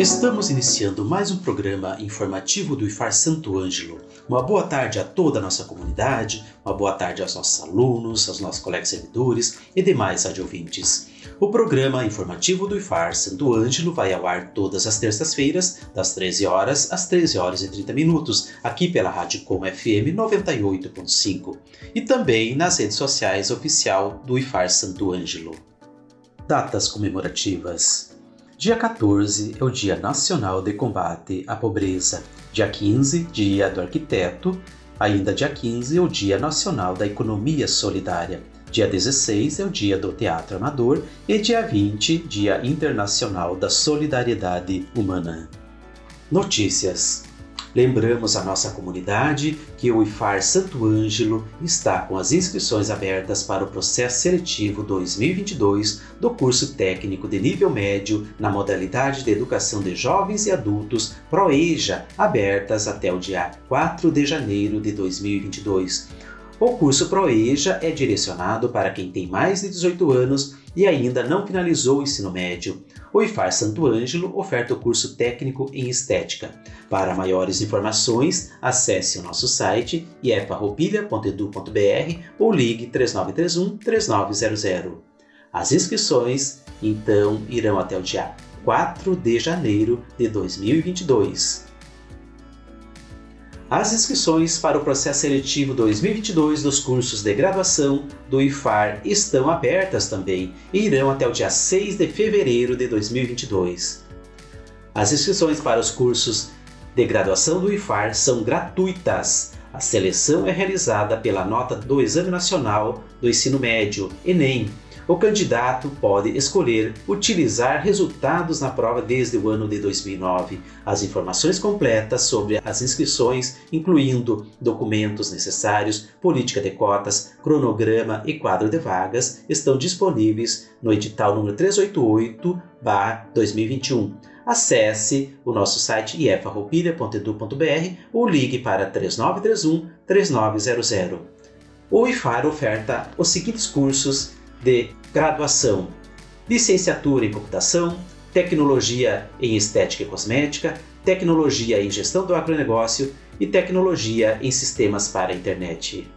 Estamos iniciando mais um programa informativo do IFAR Santo Ângelo. Uma boa tarde a toda a nossa comunidade, uma boa tarde aos nossos alunos, aos nossos colegas servidores e demais radiovintes. O programa informativo do IFAR Santo Ângelo vai ao ar todas as terças-feiras, das 13 horas às 13 horas e 30 minutos, aqui pela Rádio Com FM 98.5 e também nas redes sociais oficial do IFAR Santo Ângelo. Datas comemorativas Dia 14 é o Dia Nacional de Combate à Pobreza. Dia 15, Dia do Arquiteto. Ainda dia 15 é o Dia Nacional da Economia Solidária. Dia 16 é o Dia do Teatro Amador e dia 20, Dia Internacional da Solidariedade Humana. Notícias Lembramos a nossa comunidade que o IFAR Santo Ângelo está com as inscrições abertas para o processo seletivo 2022 do curso técnico de nível médio na modalidade de educação de jovens e adultos ProEja, abertas até o dia 4 de janeiro de 2022. O curso ProEja é direcionado para quem tem mais de 18 anos e ainda não finalizou o ensino médio. O IFAR Santo Ângelo oferta o curso técnico em estética. Para maiores informações, acesse o nosso site iefarroupilha.edu.br ou ligue 3931 3900. As inscrições, então, irão até o dia 4 de janeiro de 2022. As inscrições para o processo seletivo 2022 dos cursos de graduação do IFAR estão abertas também e irão até o dia 6 de fevereiro de 2022. As inscrições para os cursos de graduação do IFAR são gratuitas. A seleção é realizada pela nota do Exame Nacional do Ensino Médio, ENEM, o candidato pode escolher utilizar resultados na prova desde o ano de 2009. As informações completas sobre as inscrições, incluindo documentos necessários, política de cotas, cronograma e quadro de vagas, estão disponíveis no edital número 388/2021. Acesse o nosso site iefarroupilha.edu.br ou ligue para 3931 3900. O IFAR oferta os seguintes cursos de graduação, licenciatura em computação, tecnologia em estética e cosmética, tecnologia em gestão do agronegócio e tecnologia em sistemas para a internet.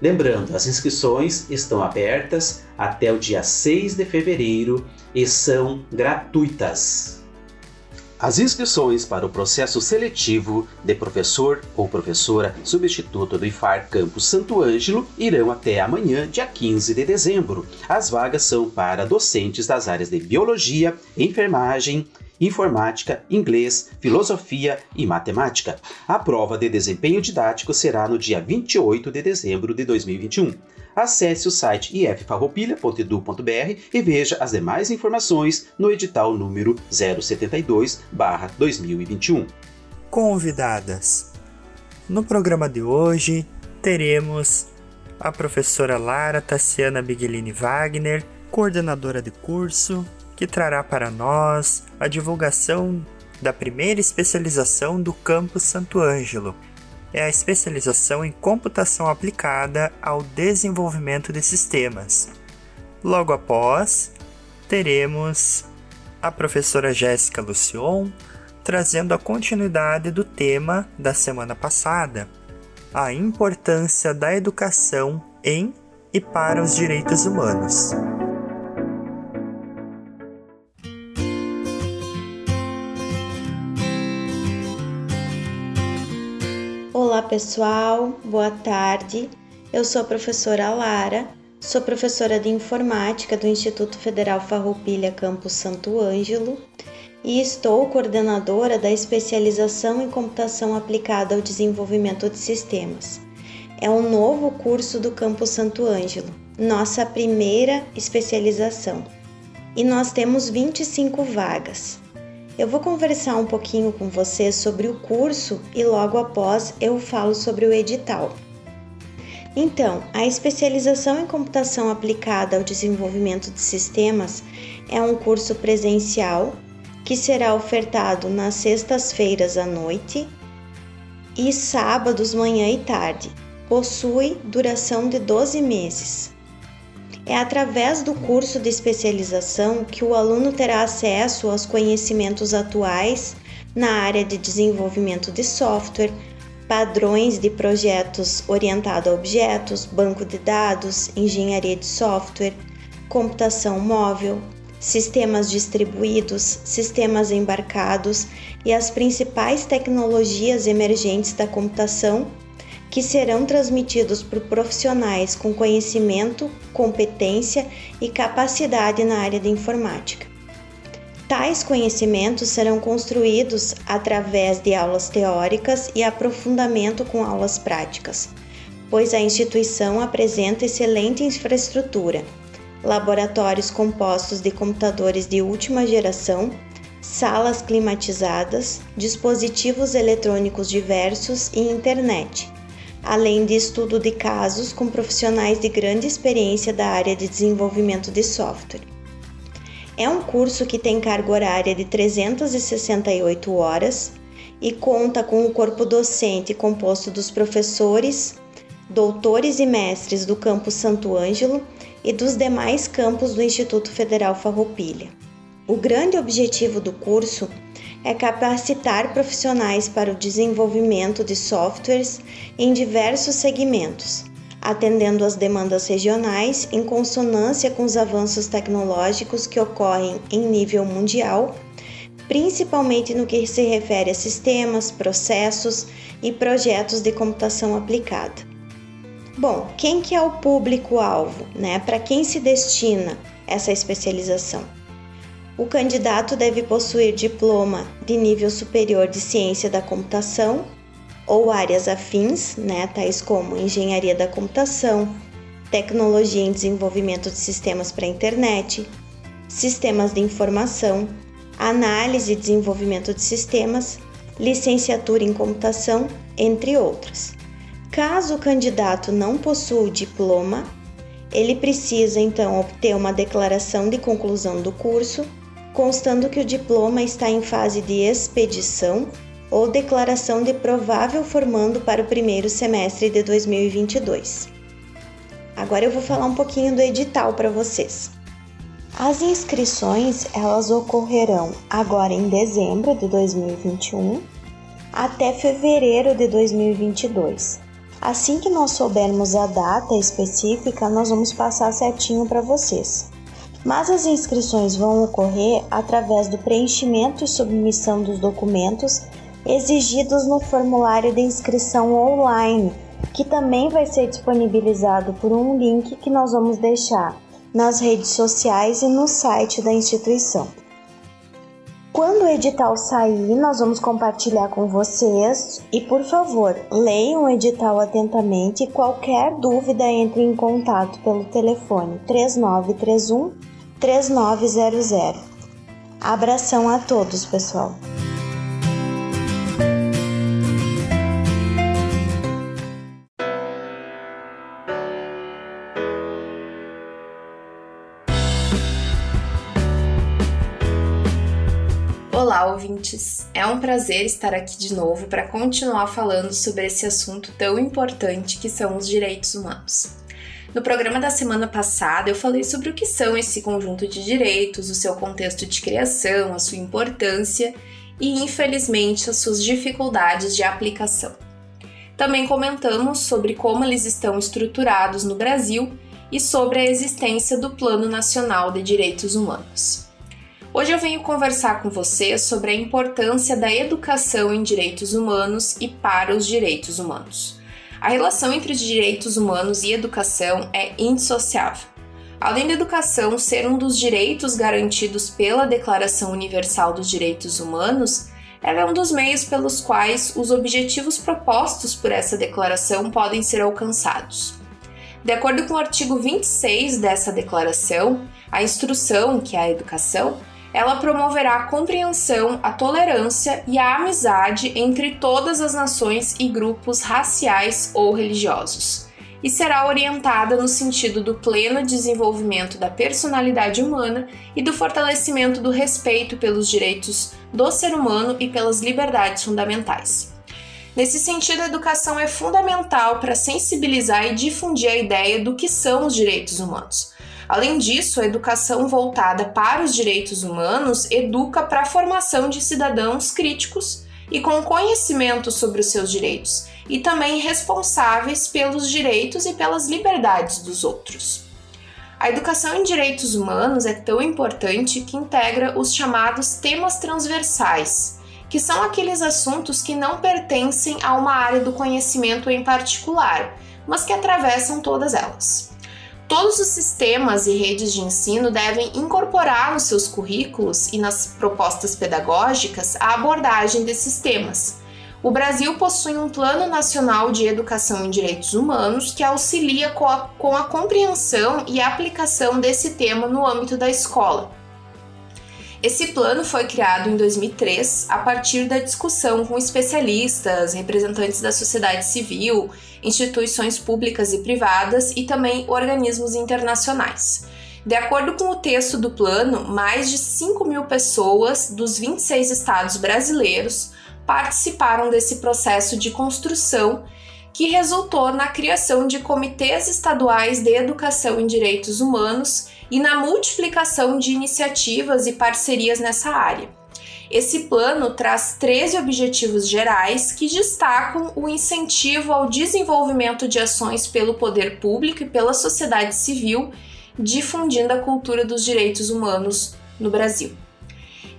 Lembrando, as inscrições estão abertas até o dia 6 de fevereiro e são gratuitas. As inscrições para o processo seletivo de professor ou professora substituto do IFAR Campus Santo Ângelo irão até amanhã, dia 15 de dezembro. As vagas são para docentes das áreas de biologia, enfermagem, informática, inglês, filosofia e matemática. A prova de desempenho didático será no dia 28 de dezembro de 2021. Acesse o site iffarroupilha.edu.br e veja as demais informações no edital número 072/2021. Convidadas. No programa de hoje teremos a professora Lara Tassiana Biglini Wagner, coordenadora de curso, que trará para nós a divulgação da primeira especialização do campus Santo Ângelo. É a especialização em computação aplicada ao desenvolvimento de sistemas. Logo após, teremos a professora Jéssica Lucion trazendo a continuidade do tema da semana passada, a importância da educação em e para os direitos humanos. Pessoal, boa tarde. Eu sou a professora Lara, sou professora de informática do Instituto Federal Farroupilha Campus Santo Ângelo e estou coordenadora da especialização em computação aplicada ao desenvolvimento de sistemas. É um novo curso do Campus Santo Ângelo. nossa primeira especialização. E nós temos 25 vagas. Eu vou conversar um pouquinho com você sobre o curso e logo após eu falo sobre o edital. Então, a especialização em computação aplicada ao desenvolvimento de sistemas é um curso presencial que será ofertado nas sextas-feiras à noite e sábados, manhã e tarde. Possui duração de 12 meses. É através do curso de especialização que o aluno terá acesso aos conhecimentos atuais na área de desenvolvimento de software, padrões de projetos orientado a objetos, banco de dados, engenharia de software, computação móvel, sistemas distribuídos, sistemas embarcados e as principais tecnologias emergentes da computação que serão transmitidos por profissionais com conhecimento, competência e capacidade na área de informática. Tais conhecimentos serão construídos através de aulas teóricas e aprofundamento com aulas práticas, pois a instituição apresenta excelente infraestrutura, laboratórios compostos de computadores de última geração, salas climatizadas, dispositivos eletrônicos diversos e internet, além de estudo de casos com profissionais de grande experiência da área de desenvolvimento de software. É um curso que tem carga horária de 368 horas e conta com o corpo docente composto dos professores, doutores e mestres do campus Santo Ângelo e dos demais campos do Instituto Federal Farroupilha. O grande objetivo do curso é capacitar profissionais para o desenvolvimento de softwares em diversos segmentos, atendendo às demandas regionais em consonância com os avanços tecnológicos que ocorrem em nível mundial, principalmente no que se refere a sistemas, processos e projetos de computação aplicada. Bom, quem que é o público-alvo, né? Para quem se destina essa especialização? O candidato deve possuir diploma de nível superior de ciência da computação ou áreas afins, né, tais como engenharia da computação, tecnologia em desenvolvimento de sistemas para a internet, sistemas de informação, análise e desenvolvimento de sistemas, licenciatura em computação, entre outras. Caso o candidato não possua diploma, ele precisa então obter uma declaração de conclusão do curso constando que o diploma está em fase de expedição ou declaração de provável formando para o primeiro semestre de 2022. Agora eu vou falar um pouquinho do edital para vocês. As inscrições elas ocorrerão agora em dezembro de 2021 até fevereiro de 2022. Assim que nós soubermos a data específica, nós vamos passar certinho para vocês mas as inscrições vão ocorrer através do preenchimento e submissão dos documentos exigidos no formulário de inscrição online, que também vai ser disponibilizado por um link que nós vamos deixar nas redes sociais e no site da instituição. Quando o edital sair, nós vamos compartilhar com vocês e, por favor, leiam o edital atentamente e qualquer dúvida entre em contato pelo telefone 3931 3900. Abração a todos, pessoal! Olá, ouvintes! É um prazer estar aqui de novo para continuar falando sobre esse assunto tão importante que são os direitos humanos. No programa da semana passada, eu falei sobre o que são esse conjunto de direitos, o seu contexto de criação, a sua importância e, infelizmente, as suas dificuldades de aplicação. Também comentamos sobre como eles estão estruturados no Brasil e sobre a existência do Plano Nacional de Direitos Humanos. Hoje eu venho conversar com você sobre a importância da educação em direitos humanos e para os direitos humanos. A relação entre direitos humanos e educação é indissociável. Além da educação ser um dos direitos garantidos pela Declaração Universal dos Direitos Humanos, ela é um dos meios pelos quais os objetivos propostos por essa declaração podem ser alcançados. De acordo com o artigo 26 dessa declaração, a instrução, que é a educação, ela promoverá a compreensão, a tolerância e a amizade entre todas as nações e grupos raciais ou religiosos, e será orientada no sentido do pleno desenvolvimento da personalidade humana e do fortalecimento do respeito pelos direitos do ser humano e pelas liberdades fundamentais. Nesse sentido, a educação é fundamental para sensibilizar e difundir a ideia do que são os direitos humanos Além disso, a educação voltada para os direitos humanos educa para a formação de cidadãos críticos e com conhecimento sobre os seus direitos, e também responsáveis pelos direitos e pelas liberdades dos outros. A educação em direitos humanos é tão importante que integra os chamados temas transversais, que são aqueles assuntos que não pertencem a uma área do conhecimento em particular, mas que atravessam todas elas. Todos os sistemas e redes de ensino devem incorporar nos seus currículos e nas propostas pedagógicas a abordagem desses temas. O Brasil possui um Plano Nacional de Educação em Direitos Humanos que auxilia com a, com a compreensão e aplicação desse tema no âmbito da escola. Esse plano foi criado em 2003 a partir da discussão com especialistas, representantes da sociedade civil, instituições públicas e privadas e também organismos internacionais. De acordo com o texto do plano, mais de 5 mil pessoas dos 26 estados brasileiros participaram desse processo de construção que resultou na criação de comitês estaduais de educação em direitos humanos e na multiplicação de iniciativas e parcerias nessa área. Esse plano traz 13 objetivos gerais que destacam o incentivo ao desenvolvimento de ações pelo poder público e pela sociedade civil, difundindo a cultura dos direitos humanos no Brasil.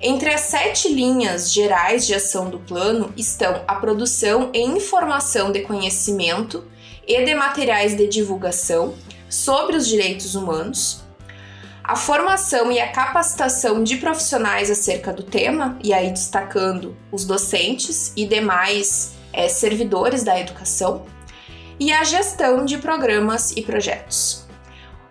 Entre as sete linhas gerais de ação do plano estão a produção e informação de conhecimento e de materiais de divulgação sobre os direitos humanos, a formação e a capacitação de profissionais acerca do tema, e aí destacando os docentes e demais é, servidores da educação, e a gestão de programas e projetos.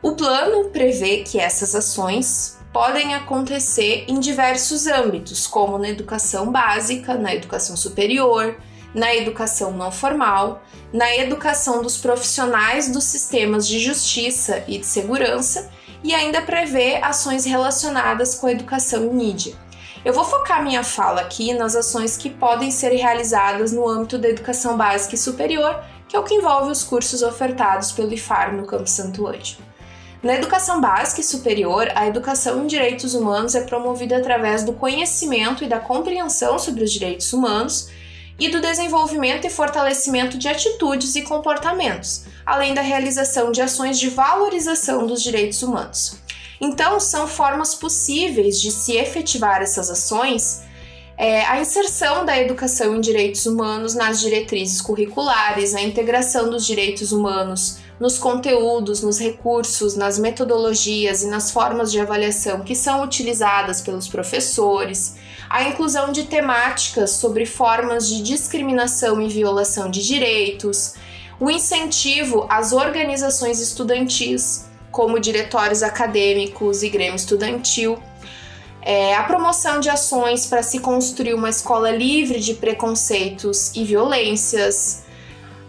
O plano prevê que essas ações podem acontecer em diversos âmbitos, como na educação básica, na educação superior, na educação não formal, na educação dos profissionais dos sistemas de justiça e de segurança e ainda prevê ações relacionadas com educação e mídia. Eu vou focar minha fala aqui nas ações que podem ser realizadas no âmbito da educação básica e superior, que é o que envolve os cursos ofertados pelo IFAR no Campo Santo Anjo. Na educação básica e superior, a educação em direitos humanos é promovida através do conhecimento e da compreensão sobre os direitos humanos e do desenvolvimento e fortalecimento de atitudes e comportamentos, além da realização de ações de valorização dos direitos humanos. Então, são formas possíveis de se efetivar essas ações é, a inserção da educação em direitos humanos nas diretrizes curriculares, a integração dos direitos humanos nos conteúdos, nos recursos, nas metodologias e nas formas de avaliação que são utilizadas pelos professores, a inclusão de temáticas sobre formas de discriminação e violação de direitos, o incentivo às organizações estudantis, como diretórios acadêmicos e grêmio estudantil, é, a promoção de ações para se construir uma escola livre de preconceitos e violências,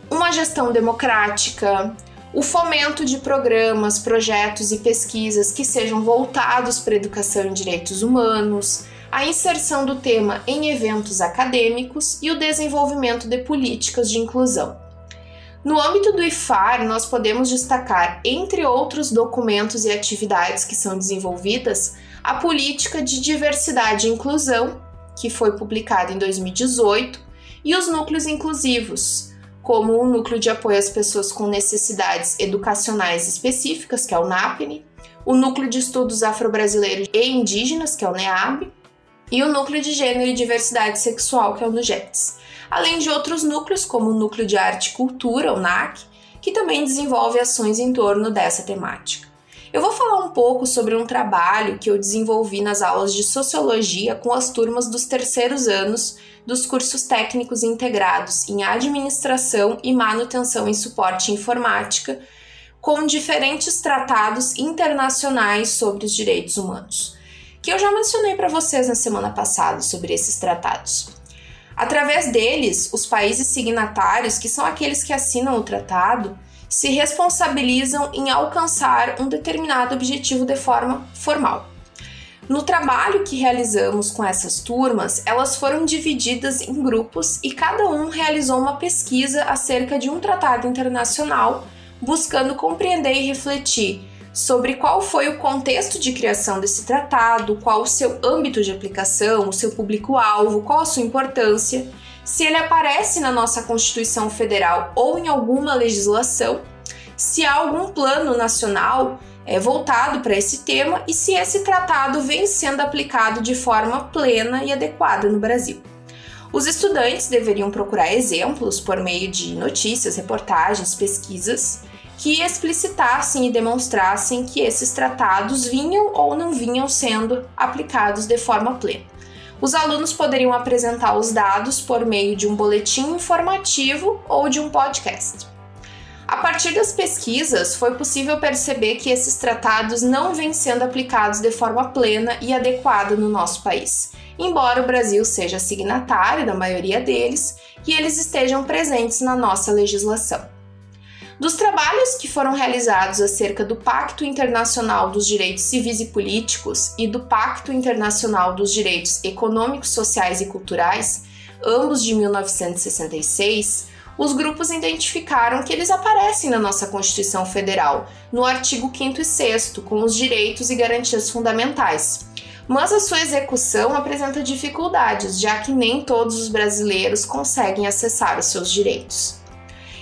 uma gestão democrática, o fomento de programas, projetos e pesquisas que sejam voltados para a educação em direitos humanos, a inserção do tema em eventos acadêmicos e o desenvolvimento de políticas de inclusão. No âmbito do IFAR, nós podemos destacar, entre outros documentos e atividades que são desenvolvidas, a Política de Diversidade e Inclusão, que foi publicada em 2018, e os núcleos inclusivos, como o Núcleo de Apoio às Pessoas com Necessidades Educacionais Específicas, que é o NAPNE, o Núcleo de Estudos Afro-Brasileiros e Indígenas, que é o NEAB, e o Núcleo de Gênero e Diversidade Sexual, que é o NUGETS, além de outros núcleos, como o Núcleo de Arte e Cultura, o NAC, que também desenvolve ações em torno dessa temática. Eu vou falar um pouco sobre um trabalho que eu desenvolvi nas aulas de sociologia com as turmas dos terceiros anos dos cursos técnicos integrados em administração e manutenção em suporte informática, com diferentes tratados internacionais sobre os direitos humanos, que eu já mencionei para vocês na semana passada sobre esses tratados. Através deles, os países signatários, que são aqueles que assinam o tratado, se responsabilizam em alcançar um determinado objetivo de forma formal. No trabalho que realizamos com essas turmas, elas foram divididas em grupos e cada um realizou uma pesquisa acerca de um tratado internacional, buscando compreender e refletir sobre qual foi o contexto de criação desse tratado, qual o seu âmbito de aplicação, o seu público-alvo, qual a sua importância, se ele aparece na nossa Constituição Federal ou em alguma legislação, se há algum plano nacional é, voltado para esse tema e se esse tratado vem sendo aplicado de forma plena e adequada no Brasil. Os estudantes deveriam procurar exemplos por meio de notícias, reportagens, pesquisas que explicitassem e demonstrassem que esses tratados vinham ou não vinham sendo aplicados de forma plena. Os alunos poderiam apresentar os dados por meio de um boletim informativo ou de um podcast. A partir das pesquisas, foi possível perceber que esses tratados não vêm sendo aplicados de forma plena e adequada no nosso país, embora o Brasil seja signatário da maioria deles e eles estejam presentes na nossa legislação. Dos trabalhos que foram realizados acerca do Pacto Internacional dos Direitos Civis e Políticos e do Pacto Internacional dos Direitos Econômicos, Sociais e Culturais, ambos de 1966, os grupos identificaram que eles aparecem na nossa Constituição Federal, no artigo 5 e 6, com os direitos e garantias fundamentais. Mas a sua execução apresenta dificuldades, já que nem todos os brasileiros conseguem acessar os seus direitos.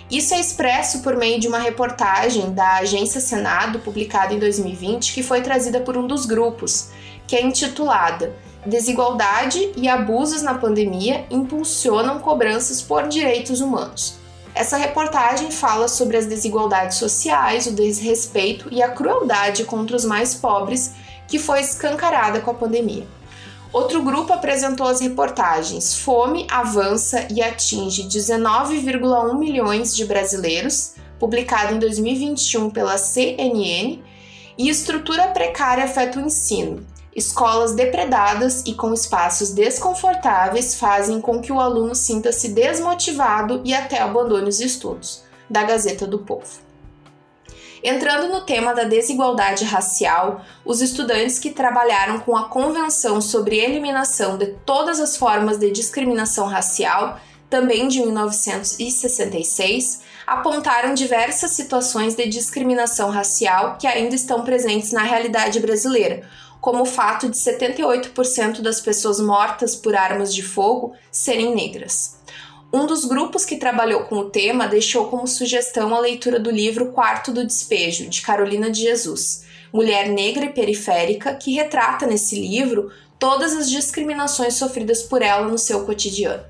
Isso é expresso por meio de uma reportagem da Agência Senado, publicada em 2020, que foi trazida por um dos grupos, que é intitulada desigualdade e abusos na pandemia impulsionam cobranças por direitos humanos. Essa reportagem fala sobre as desigualdades sociais, o desrespeito e a crueldade contra os mais pobres que foi escancarada com a pandemia. Outro grupo apresentou as reportagens Fome avança e atinge 19,1 milhões de brasileiros, publicado em 2021 pela CNN, e Estrutura precária afeta o ensino, Escolas depredadas e com espaços desconfortáveis fazem com que o aluno sinta-se desmotivado e até abandone os estudos. Da Gazeta do Povo. Entrando no tema da desigualdade racial, os estudantes que trabalharam com a Convenção sobre Eliminação de Todas as Formas de Discriminação Racial, também de 1966, apontaram diversas situações de discriminação racial que ainda estão presentes na realidade brasileira, como o fato de 78% das pessoas mortas por armas de fogo serem negras. Um dos grupos que trabalhou com o tema deixou como sugestão a leitura do livro Quarto do Despejo, de Carolina de Jesus, mulher negra e periférica, que retrata nesse livro todas as discriminações sofridas por ela no seu cotidiano.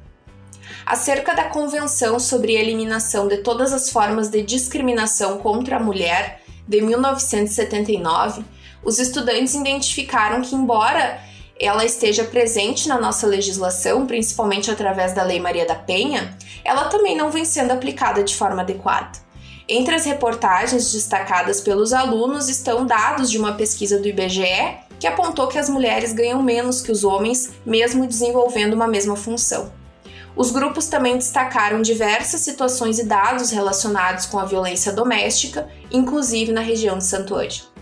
Acerca da Convenção sobre a Eliminação de Todas as Formas de Discriminação contra a Mulher, de 1979, os estudantes identificaram que, embora ela esteja presente na nossa legislação, principalmente através da Lei Maria da Penha, ela também não vem sendo aplicada de forma adequada. Entre as reportagens destacadas pelos alunos estão dados de uma pesquisa do IBGE que apontou que as mulheres ganham menos que os homens, mesmo desenvolvendo uma mesma função. Os grupos também destacaram diversas situações e dados relacionados com a violência doméstica, inclusive na região de Santo Ângelo.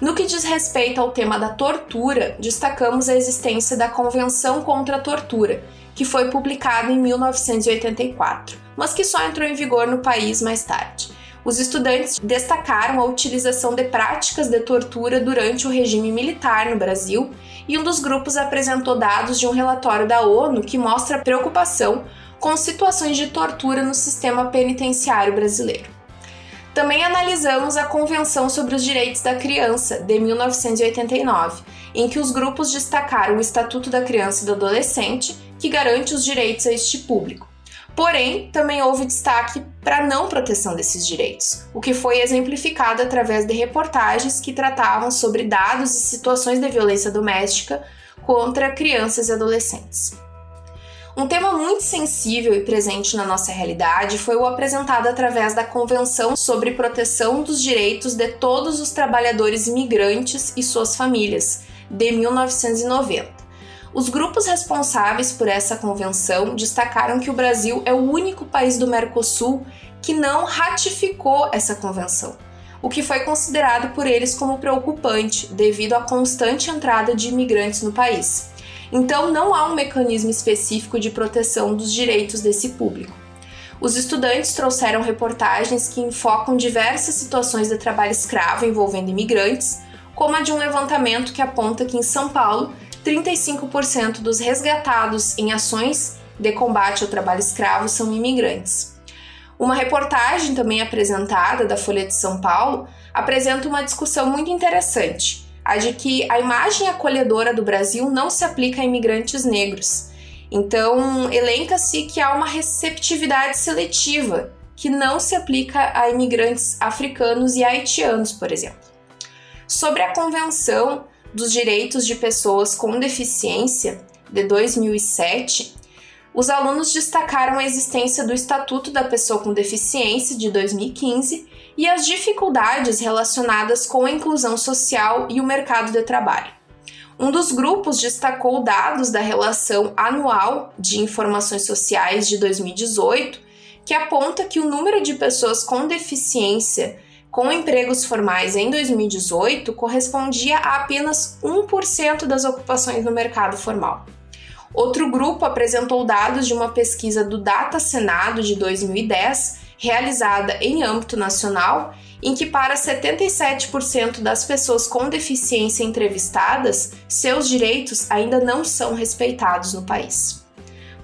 No que diz respeito ao tema da tortura, destacamos a existência da Convenção contra a Tortura, que foi publicada em 1984, mas que só entrou em vigor no país mais tarde. Os estudantes destacaram a utilização de práticas de tortura durante o regime militar no Brasil, e um dos grupos apresentou dados de um relatório da ONU que mostra preocupação com situações de tortura no sistema penitenciário brasileiro. Também analisamos a Convenção sobre os Direitos da Criança, de 1989, em que os grupos destacaram o Estatuto da Criança e do Adolescente, que garante os direitos a este público. Porém, também houve destaque para a não proteção desses direitos, o que foi exemplificado através de reportagens que tratavam sobre dados e situações de violência doméstica contra crianças e adolescentes. Um tema muito sensível e presente na nossa realidade foi o apresentado através da Convenção sobre Proteção dos Direitos de Todos os Trabalhadores Imigrantes e Suas Famílias, de 1990. Os grupos responsáveis por essa convenção destacaram que o Brasil é o único país do Mercosul que não ratificou essa convenção, o que foi considerado por eles como preocupante devido à constante entrada de imigrantes no país. Então, não há um mecanismo específico de proteção dos direitos desse público. Os estudantes trouxeram reportagens que enfocam diversas situações de trabalho escravo envolvendo imigrantes, como a de um levantamento que aponta que em São Paulo 35% dos resgatados em ações de combate ao trabalho escravo são imigrantes. Uma reportagem também apresentada da Folha de São Paulo apresenta uma discussão muito interessante, a de que a imagem acolhedora do Brasil não se aplica a imigrantes negros. Então, elenca-se que há uma receptividade seletiva que não se aplica a imigrantes africanos e haitianos, por exemplo. Sobre a convenção dos Direitos de Pessoas com Deficiência, de 2007, os alunos destacaram a existência do Estatuto da Pessoa com Deficiência, de 2015, e as dificuldades relacionadas com a inclusão social e o mercado de trabalho. Um dos grupos destacou dados da relação anual de informações sociais de 2018, que aponta que o número de pessoas com deficiência com empregos formais em 2018 correspondia a apenas 1% das ocupações no mercado formal. Outro grupo apresentou dados de uma pesquisa do Data Senado de 2010, realizada em âmbito nacional, em que para 77% das pessoas com deficiência entrevistadas, seus direitos ainda não são respeitados no país.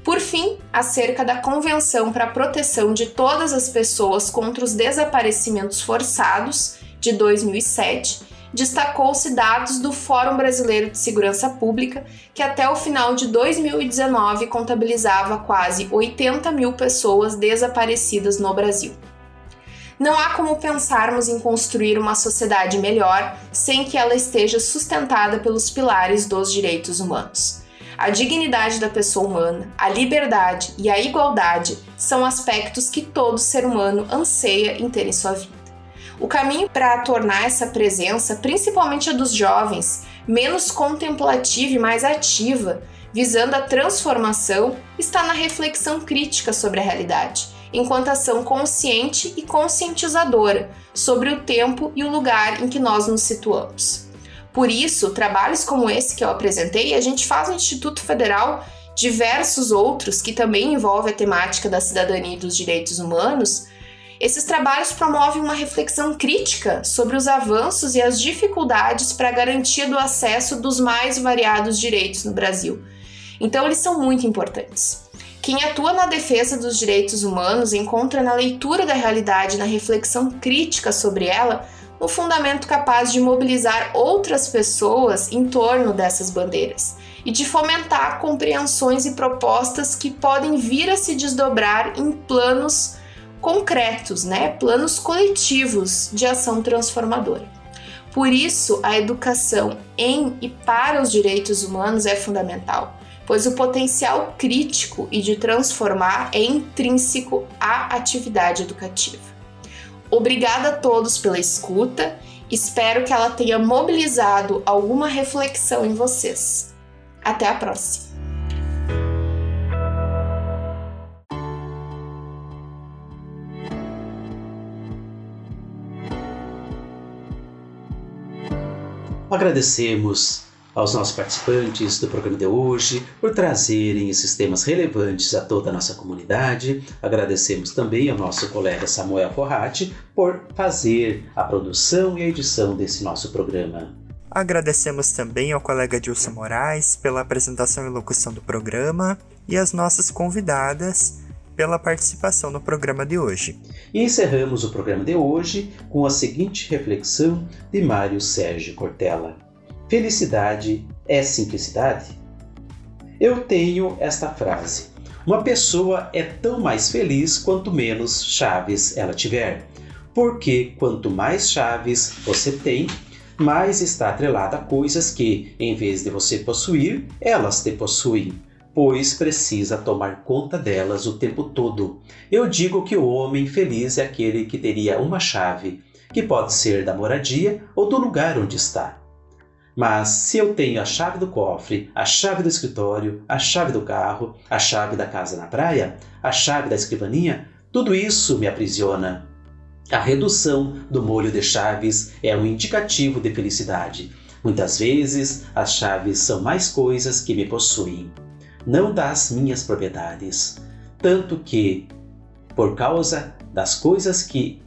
Por fim, acerca da Convenção para a Proteção de Todas as Pessoas contra os Desaparecimentos Forçados, de 2007, destacou-se dados do Fórum Brasileiro de Segurança Pública, que até o final de 2019 contabilizava quase 80 mil pessoas desaparecidas no Brasil. Não há como pensarmos em construir uma sociedade melhor sem que ela esteja sustentada pelos pilares dos direitos humanos. A dignidade da pessoa humana, a liberdade e a igualdade são aspectos que todo ser humano anseia em ter em sua vida. O caminho para tornar essa presença, principalmente a dos jovens, menos contemplativa e mais ativa, visando a transformação, está na reflexão crítica sobre a realidade, enquanto ação consciente e conscientizadora sobre o tempo e o lugar em que nós nos situamos. Por isso, trabalhos como esse que eu apresentei, a gente faz no Instituto Federal diversos outros que também envolvem a temática da cidadania e dos direitos humanos. Esses trabalhos promovem uma reflexão crítica sobre os avanços e as dificuldades para a garantia do acesso dos mais variados direitos no Brasil. Então, eles são muito importantes. Quem atua na defesa dos direitos humanos encontra na leitura da realidade, na reflexão crítica sobre ela, um fundamento capaz de mobilizar outras pessoas em torno dessas bandeiras e de fomentar compreensões e propostas que podem vir a se desdobrar em planos concretos, né? Planos coletivos de ação transformadora. Por isso, a educação em e para os direitos humanos é fundamental, pois o potencial crítico e de transformar é intrínseco à atividade educativa. Obrigada a todos pela escuta. Espero que ela tenha mobilizado alguma reflexão em vocês. Até a próxima! Agradecemos aos nossos participantes do programa de hoje por trazerem esses temas relevantes a toda a nossa comunidade. Agradecemos também ao nosso colega Samuel Forratti por fazer a produção e a edição desse nosso programa. Agradecemos também ao colega Dilson Moraes pela apresentação e locução do programa e às nossas convidadas pela participação no programa de hoje. E encerramos o programa de hoje com a seguinte reflexão de Mário Sérgio Cortella. Felicidade é simplicidade? Eu tenho esta frase: Uma pessoa é tão mais feliz quanto menos chaves ela tiver. Porque quanto mais chaves você tem, mais está atrelada a coisas que, em vez de você possuir, elas te possuem. Pois precisa tomar conta delas o tempo todo. Eu digo que o homem feliz é aquele que teria uma chave, que pode ser da moradia ou do lugar onde está. Mas se eu tenho a chave do cofre, a chave do escritório, a chave do carro, a chave da casa na praia, a chave da escrivaninha, tudo isso me aprisiona. A redução do molho de chaves é um indicativo de felicidade. Muitas vezes as chaves são mais coisas que me possuem não das minhas propriedades. Tanto que, por causa das coisas que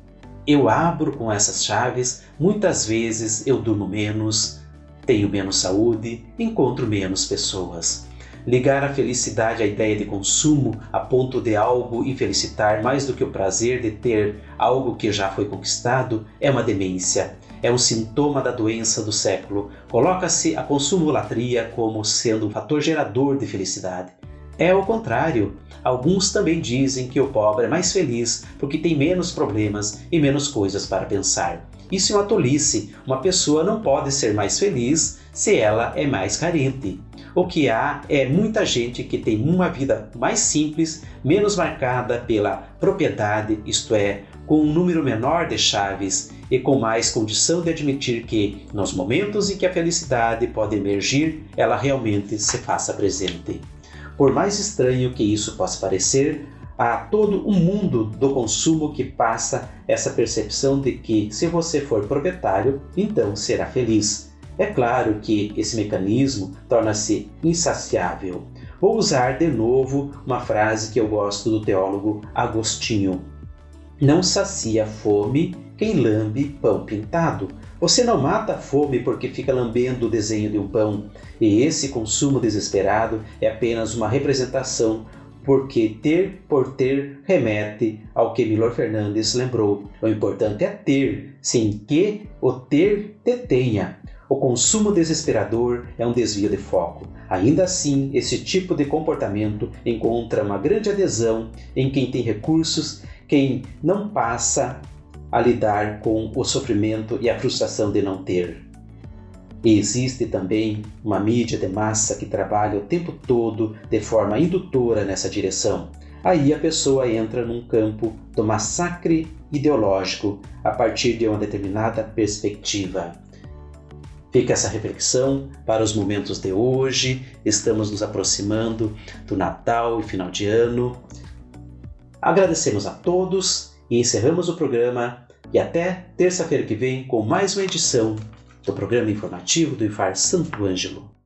eu abro com essas chaves, muitas vezes eu durmo menos, tenho menos saúde, encontro menos pessoas. Ligar a felicidade à ideia de consumo a ponto de algo infelicitar mais do que o prazer de ter algo que já foi conquistado é uma demência é um sintoma da doença do século. Coloca-se a consumolatria como sendo um fator gerador de felicidade. É o contrário. Alguns também dizem que o pobre é mais feliz porque tem menos problemas e menos coisas para pensar. Isso é uma tolice. Uma pessoa não pode ser mais feliz se ela é mais carente. O que há é muita gente que tem uma vida mais simples, menos marcada pela propriedade, isto é, com um número menor de chaves e com mais condição de admitir que, nos momentos em que a felicidade pode emergir, ela realmente se faça presente. Por mais estranho que isso possa parecer, há todo um mundo do consumo que passa essa percepção de que, se você for proprietário, então será feliz. É claro que esse mecanismo torna-se insaciável. Vou usar de novo uma frase que eu gosto do teólogo Agostinho. Não sacia a fome quem lambe pão pintado. Você não mata a fome porque fica lambendo o desenho de um pão, e esse consumo desesperado é apenas uma representação, porque ter por ter remete ao que Milor Fernandes lembrou. O importante é ter, sem que o ter detenha. O consumo desesperador é um desvio de foco. Ainda assim, esse tipo de comportamento encontra uma grande adesão em quem tem recursos quem não passa a lidar com o sofrimento e a frustração de não ter. E existe também uma mídia de massa que trabalha o tempo todo de forma indutora nessa direção. Aí a pessoa entra num campo do massacre ideológico a partir de uma determinada perspectiva. Fica essa reflexão para os momentos de hoje. Estamos nos aproximando do Natal e final de ano. Agradecemos a todos e encerramos o programa. E até terça-feira que vem com mais uma edição do programa informativo do IFAR Santo Ângelo.